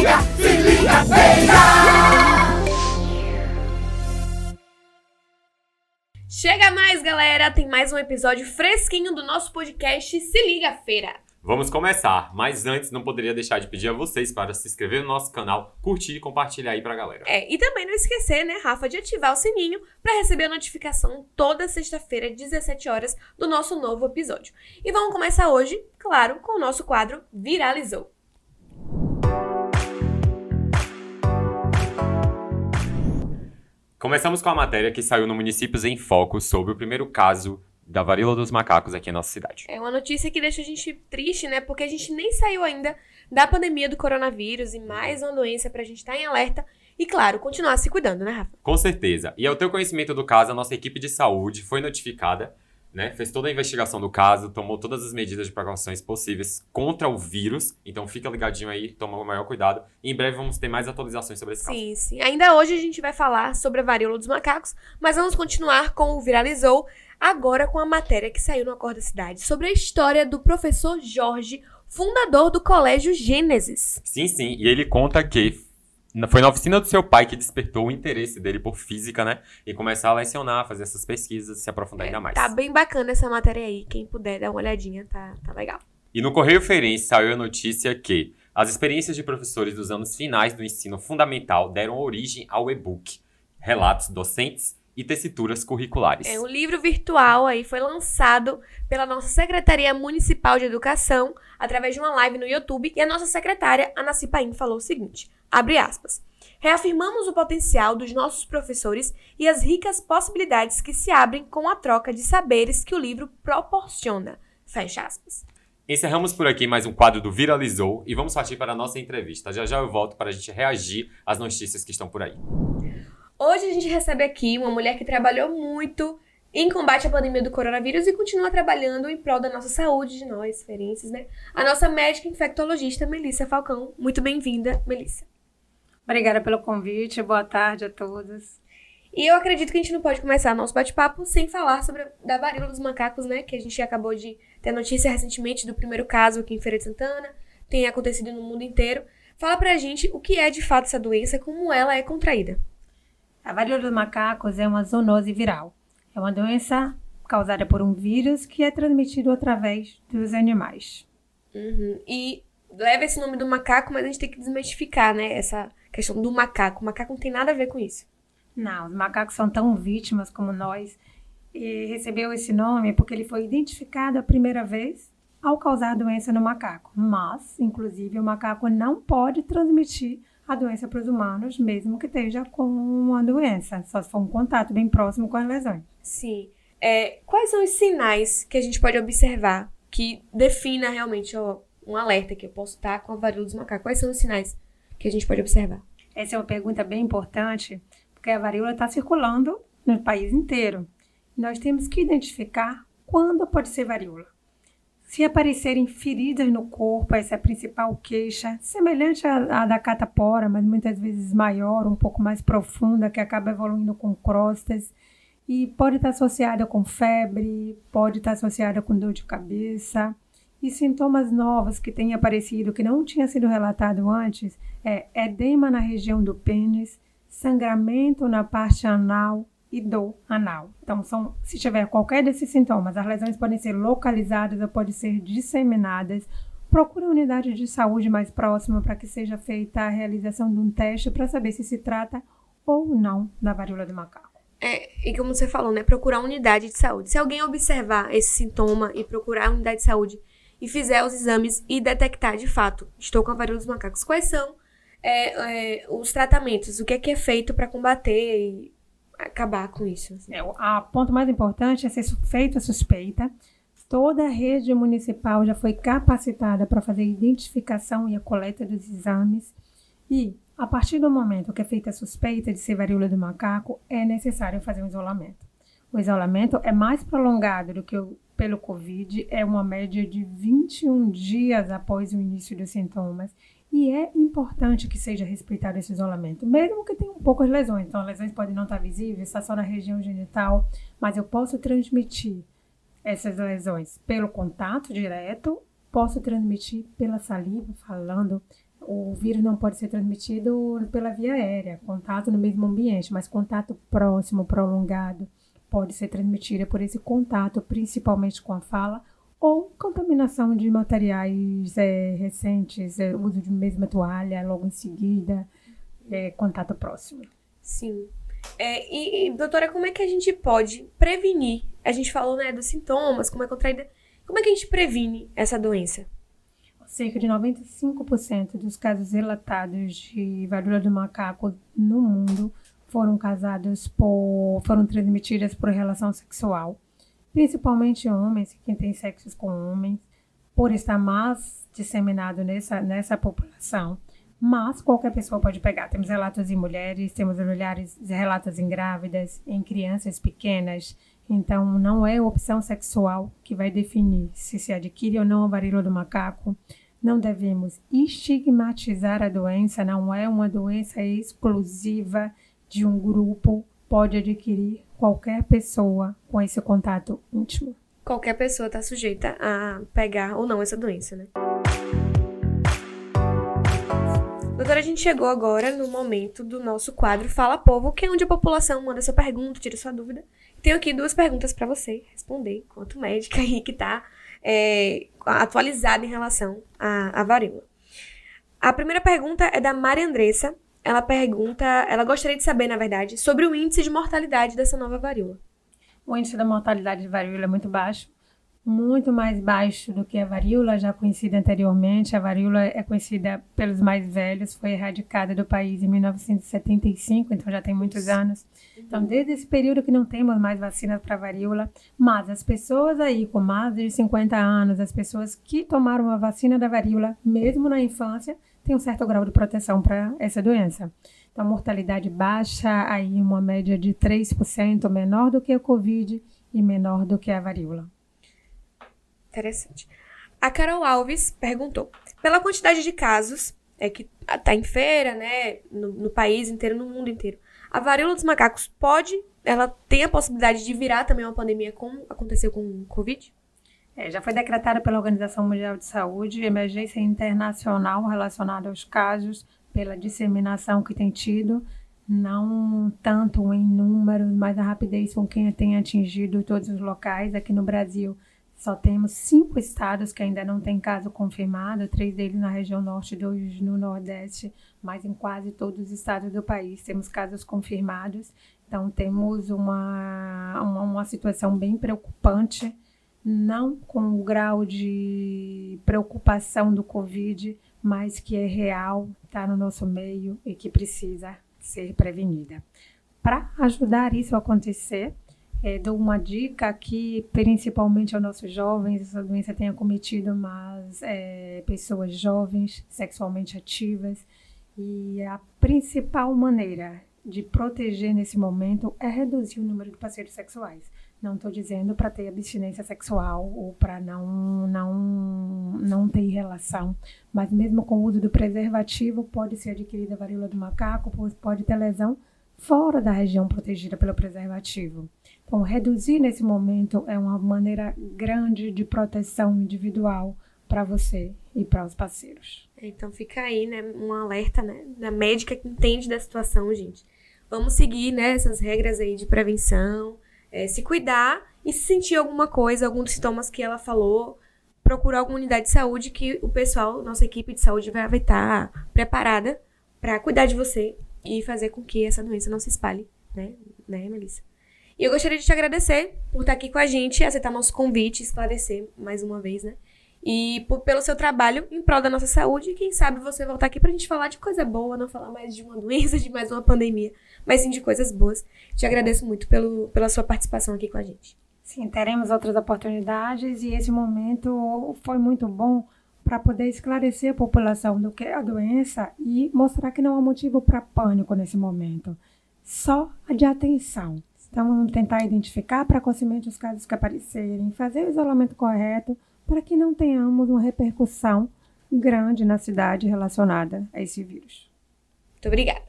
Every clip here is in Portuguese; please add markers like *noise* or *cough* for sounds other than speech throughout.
liga, se liga, feira! Chega mais, galera! Tem mais um episódio fresquinho do nosso podcast Se Liga Feira. Vamos começar, mas antes não poderia deixar de pedir a vocês para se inscrever no nosso canal, curtir e compartilhar aí pra galera. É, e também não esquecer, né, Rafa, de ativar o sininho para receber a notificação toda sexta-feira, 17 horas, do nosso novo episódio. E vamos começar hoje, claro, com o nosso quadro Viralizou. Começamos com a matéria que saiu no Municípios em Foco sobre o primeiro caso da varíola dos macacos aqui em nossa cidade. É uma notícia que deixa a gente triste, né? Porque a gente nem saiu ainda da pandemia do coronavírus e mais uma doença pra gente estar em alerta e, claro, continuar se cuidando, né, Rafa? Com certeza. E ao teu conhecimento do caso, a nossa equipe de saúde foi notificada, né? Fez toda a investigação do caso, tomou todas as medidas de precauções possíveis contra o vírus. Então fica ligadinho aí, toma o maior cuidado. E em breve vamos ter mais atualizações sobre esse caso. Sim, sim. Ainda hoje a gente vai falar sobre a varíola dos macacos, mas vamos continuar com o Viralizou, agora com a matéria que saiu no Acorda Cidade sobre a história do professor Jorge, fundador do Colégio Gênesis. Sim, sim. E ele conta que foi na oficina do seu pai que despertou o interesse dele por física, né? E começar a lecionar, fazer essas pesquisas, se aprofundar ainda mais. Tá bem bacana essa matéria aí, quem puder dar uma olhadinha, tá, tá legal. E no Correio Feirense saiu a notícia que as experiências de professores dos anos finais do ensino fundamental deram origem ao e-book, relatos docentes e tessituras curriculares. É um livro virtual aí, foi lançado pela nossa Secretaria Municipal de Educação através de uma live no YouTube e a nossa secretária, Ana Cipaim, falou o seguinte, abre aspas, reafirmamos o potencial dos nossos professores e as ricas possibilidades que se abrem com a troca de saberes que o livro proporciona, fecha aspas. Encerramos por aqui mais um quadro do Viralizou e vamos partir para a nossa entrevista. Já já eu volto para a gente reagir às notícias que estão por aí. Hoje a gente recebe aqui uma mulher que trabalhou muito em combate à pandemia do coronavírus e continua trabalhando em prol da nossa saúde, de nós, ferienses, né? A nossa médica infectologista, Melissa Falcão. Muito bem-vinda, Melissa. Obrigada pelo convite, boa tarde a todos. E eu acredito que a gente não pode começar nosso bate-papo sem falar sobre a da varíola dos macacos, né? Que a gente acabou de ter notícia recentemente do primeiro caso aqui em Feira de Santana, tem acontecido no mundo inteiro. Fala pra gente o que é de fato essa doença, como ela é contraída. A varíola dos macacos é uma zoonose viral. É uma doença causada por um vírus que é transmitido através dos animais. Uhum. E leva esse nome do macaco, mas a gente tem que desmistificar, né? Essa questão do macaco. O macaco não tem nada a ver com isso. Não, os macacos são tão vítimas como nós. E recebeu esse nome porque ele foi identificado a primeira vez ao causar doença no macaco. Mas, inclusive, o macaco não pode transmitir a doença para os humanos, mesmo que esteja com uma doença, só se for um contato bem próximo com as lesões. Sim. É, quais são os sinais que a gente pode observar que defina realmente ó, um alerta que eu posso estar com a varíola dos macacos? Quais são os sinais que a gente pode observar? Essa é uma pergunta bem importante, porque a varíola está circulando no país inteiro. Nós temos que identificar quando pode ser varíola. Se aparecerem feridas no corpo, essa é a principal queixa, semelhante à, da catapora, mas muitas vezes maior, um pouco mais profunda, que acaba evoluindo com crostas. E pode estar associada com febre, pode estar associada com dor de cabeça. E sintomas novos que têm aparecido, que não tinha sido relatado antes, é edema na região do pênis, sangramento na parte anal e dor anal. Então, são, se tiver qualquer desses sintomas, as lesões podem ser localizadas ou podem ser disseminadas. Procure a unidade de saúde mais próxima para que seja feita a realização de um teste para saber se se trata ou não da varíola do macaco. É, e como você falou, né? Procurar a unidade de saúde. Se alguém observar esse sintoma e procurar a unidade de saúde e fizer os exames e detectar de fato, estou com a varíola dos macacos, quais são é, é, os tratamentos? O que é que é feito para combater e acabar com isso? assim? É, o ponto mais importante é ser feita a suspeita. Toda a rede municipal já foi capacitada para fazer a identificação e a coleta dos exames. E, a partir do momento que é feita a suspeita de ser varíola do macaco, é necessário fazer um isolamento. O isolamento é mais prolongado do que o pelo Covid, é uma média de 21 dias após o início dos sintomas. E é importante que seja respeitado esse isolamento, mesmo que tenha poucas lesões. Então, as lesões podem não estar visíveis, está só na região genital, mas eu posso transmitir essas lesões pelo contato direto, posso transmitir pela saliva, falando o vírus não pode ser transmitido pela via aérea, contato no mesmo ambiente, mas contato próximo, prolongado, pode ser transmitido por esse contato, principalmente com a fala ou contaminação de materiais é, recentes, é, uso de mesma toalha logo em seguida, é, contato próximo. Sim. É, e, e, doutora, como é que a gente pode prevenir? A gente falou né, dos sintomas, como é contraída. Como é que a gente previne essa doença? Cerca de 95% dos casos relatados de varíola do macaco no mundo foram causados por, foram transmitidas por relação sexual principalmente homens, quem tem sexos com homens, por estar mais disseminado nessa, nessa população. Mas qualquer pessoa pode pegar. Temos relatos em mulheres, temos relatos em grávidas, em crianças pequenas. Então, não é a opção sexual que vai definir se se adquire ou não a varíola do macaco. Não devemos estigmatizar a doença, não é uma doença exclusiva de um grupo, pode adquirir qualquer pessoa com esse contato íntimo. Qualquer pessoa está sujeita a pegar ou não essa doença, né? Doutora, a gente chegou agora no momento do nosso quadro Fala Povo, que é onde a população manda sua pergunta, tira sua dúvida. Tenho aqui duas perguntas para você responder, quanto médica aí que está é, atualizada em relação à, à varíola. A primeira pergunta é da Maria Andressa, ela pergunta, ela gostaria de saber, na verdade, sobre o índice de mortalidade dessa nova varíola. O índice da mortalidade de varíola é muito baixo, muito mais baixo do que a varíola já conhecida anteriormente. A varíola é conhecida pelos mais velhos, foi erradicada do país em 1975, então já tem muitos anos. Então, desde esse período que não temos mais vacinas para varíola, mas as pessoas aí com mais de 50 anos, as pessoas que tomaram a vacina da varíola, mesmo na infância, tem um certo grau de proteção para essa doença. Então, mortalidade baixa, aí uma média de 3%, menor do que a Covid e menor do que a varíola. Interessante. A Carol Alves perguntou: pela quantidade de casos é que está em feira, né, no, no, país inteiro, no mundo inteiro, a varíola dos macacos pode, ela tem a possibilidade de virar também uma pandemia como aconteceu com o Covid? É, já foi decretada pela Organização Mundial de Saúde emergência internacional relacionada aos casos pela disseminação que tem tido, não tanto em números, mas a rapidez com que tem atingido todos os locais. Aqui no Brasil, só temos cinco estados que ainda não tem caso confirmado, três deles na região norte, dois no nordeste, mas em quase todos os estados do país temos casos confirmados. Então, temos uma, uma, uma situação bem preocupante não com o grau de preocupação do Covid, mas que é real, está no nosso meio e que precisa ser prevenida. Para ajudar isso a acontecer, é, dou uma dica aqui, principalmente aos nossos jovens, essa doença tem acometido mais é, pessoas jovens, sexualmente ativas, e a principal maneira de proteger nesse momento é reduzir o número de parceiros sexuais. Não estou dizendo para ter abstinência sexual ou para não, não, não ter relação, mas mesmo com o uso do preservativo pode ser adquirida varíola do macaco, pode ter lesão fora da região protegida pelo preservativo. Então, reduzir nesse momento é uma maneira grande de proteção individual para você e para os parceiros. Então fica aí, né, um alerta, né, da médica que entende da situação, gente. Vamos seguir, né, essas regras aí de prevenção, é, se cuidar e se sentir alguma coisa, algum dos sintomas que ela falou, procurar alguma unidade de saúde que o pessoal, nossa equipe de saúde vai estar tá preparada para cuidar de você e fazer com que essa doença não se espalhe, né, né, Melissa? E eu gostaria de te agradecer por estar aqui com a gente, aceitar nosso convite, esclarecer mais uma vez, né? E por, pelo seu trabalho em prol da nossa saúde. E quem sabe você voltar aqui pra gente falar de coisa boa, não falar mais de uma *laughs* doença, de mais uma pandemia, mas sim de coisas boas. Te agradeço muito pelo, pela sua participação aqui com a gente. Sim, teremos outras oportunidades e esse momento foi muito bom para poder esclarecer a população do que é a doença e mostrar que não há motivo para pânico nesse momento, só de atenção. Então, tentar identificar precocemente os casos que aparecerem, fazer o isolamento correto para que não tenhamos uma repercussão grande na cidade relacionada a esse vírus. Muito obrigada.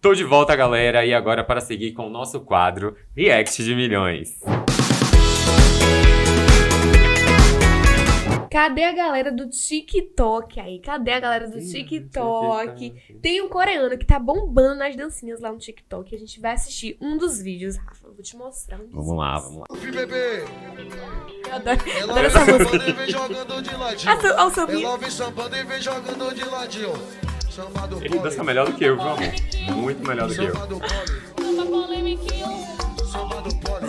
Tô de volta, galera, e agora para seguir com o nosso quadro React de Milhões. Cadê a galera do TikTok aí? Cadê a galera do TikTok? Tem um coreano que tá bombando nas dancinhas lá no TikTok. A gente vai assistir um dos vídeos, Rafa. Eu vou te mostrar um dos Vamos lá, vamos lá. Bebê, Eu adoro, ela adoro vem essa música. sambando e vem jogando de ladinho. Ah, Olha o sambinha. Ela vem sambando e vem jogando de ladinho. Ele dança melhor do que eu, viu, amor? Muito melhor do que eu.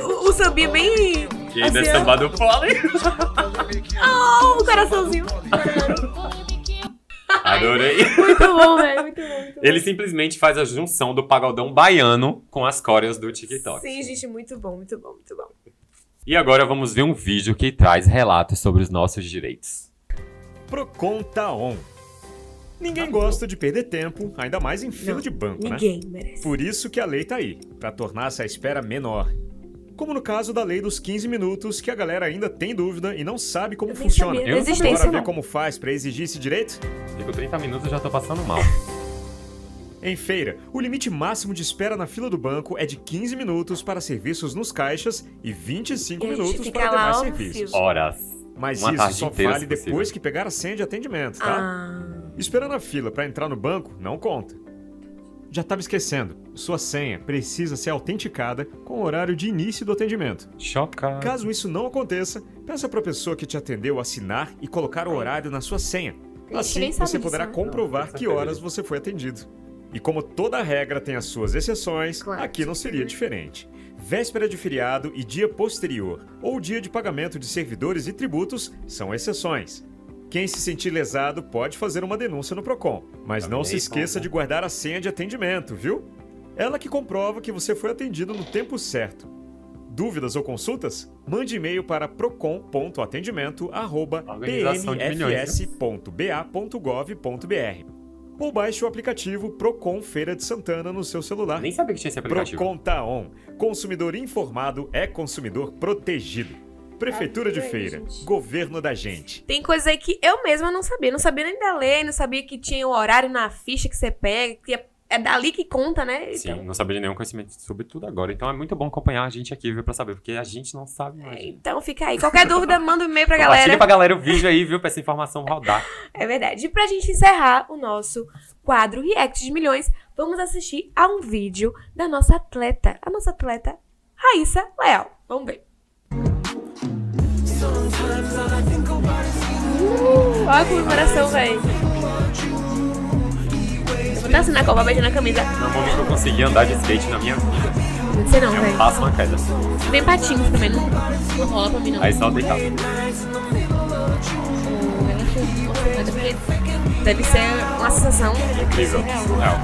O, o sambinha é bem. E ainda é assim, samba do pole. Oh, o coraçãozinho. Adorei. Muito bom, velho. Muito bom, muito bom. Ele simplesmente faz a junção do pagodão baiano com as coreas do TikTok. Sim, gente, muito bom, muito bom, muito bom. E agora vamos ver um vídeo que traz relatos sobre os nossos direitos. Procon tá on. Ninguém gosta de perder tempo, ainda mais em fila Não, de banco, né? Ninguém merece. Por isso que a lei tá aí, pra tornar essa espera menor. Como no caso da lei dos 15 minutos, que a galera ainda tem dúvida e não sabe como Eu funciona. Bora existência, ver como faz pra exigir esse direito? Fico 30 minutos e já tô passando mal. Em feira, o limite máximo de espera na fila do banco é de 15 minutos para serviços nos caixas e 25 E minutos para demais serviços. fio. Horas. Mas Uma isso tarde só vale possível. depois que pegar a senha de atendimento, tá? Ah, Esperando a fila para entrar no banco não conta. Já estava esquecendo, sua senha precisa ser autenticada com o horário de início do atendimento. Chocado. Caso isso não aconteça, peça para a pessoa que te atendeu assinar e colocar o horário na sua senha. Assim, você disso, poderá né? comprovar que horas você foi atendido. E como toda regra tem as suas exceções, Claro. aqui não seria diferente. Véspera de feriado e dia posterior, ou dia de pagamento de servidores e tributos, são exceções. Quem se sentir lesado pode fazer uma denúncia no Procon, mas não se esqueça conta. de guardar a senha de atendimento, viu? Ela que comprova que você foi atendido no tempo certo. Dúvidas ou consultas? Mande e-mail para procon.atendimento@pmfs.ba.gov.br ou baixe o aplicativo Procon Feira de Santana no seu celular. Nem sabia que tinha esse aplicativo. Procon tá on. Consumidor informado é consumidor protegido. Prefeitura de Adorei, Feira. Governo da gente. Tem coisa aí que eu mesma não sabia. Não sabia nem da lei, não sabia que tinha o horário na ficha que você pega, que é, é dali que conta, né? Sim, Então, não sabia de nenhum conhecimento sobre tudo agora. Então é muito bom acompanhar a gente aqui, viu, pra saber, porque a gente não sabe mais. então fica aí. Qualquer *laughs* dúvida, manda um e-mail pra Compartilha galera. pra galera o vídeo aí, viu, pra essa informação rodar. É verdade. E pra gente encerrar o nosso quadro React de Milhões, vamos assistir a um vídeo da nossa atleta, a nossa atleta Raíssa Leal. Vamos ver. Olha a comemoração, velho. Eu vou estar assim na copa, beijando a camisa. Momento que eu consegui andar de skate na minha vida. Não sei não, É velho. passo, uma queda. Tem patins também, não, não rola pra mim não. Aí só deitar. Deve ser uma sensação Incrível. surreal.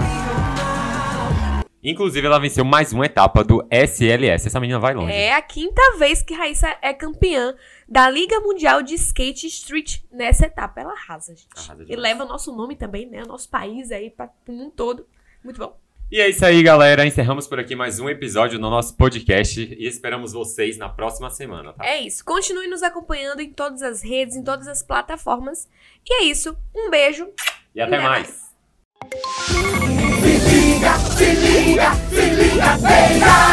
Inclusive, ela venceu mais uma etapa do SLS. Essa menina vai longe. É a quinta vez que Raíssa é campeã da Liga Mundial de Skate Street nessa etapa. Ela arrasa, gente. Arrasa e leva o nosso nome também, né? O nosso país aí para o mundo todo. Muito bom. E é isso aí, galera. Encerramos por aqui mais um episódio do nosso podcast e esperamos vocês na próxima semana, tá? É isso. Continue nos acompanhando em todas as redes, em todas as plataformas. E é isso. Um beijo. E até Até mais. Se liga, se liga, se liga, beira.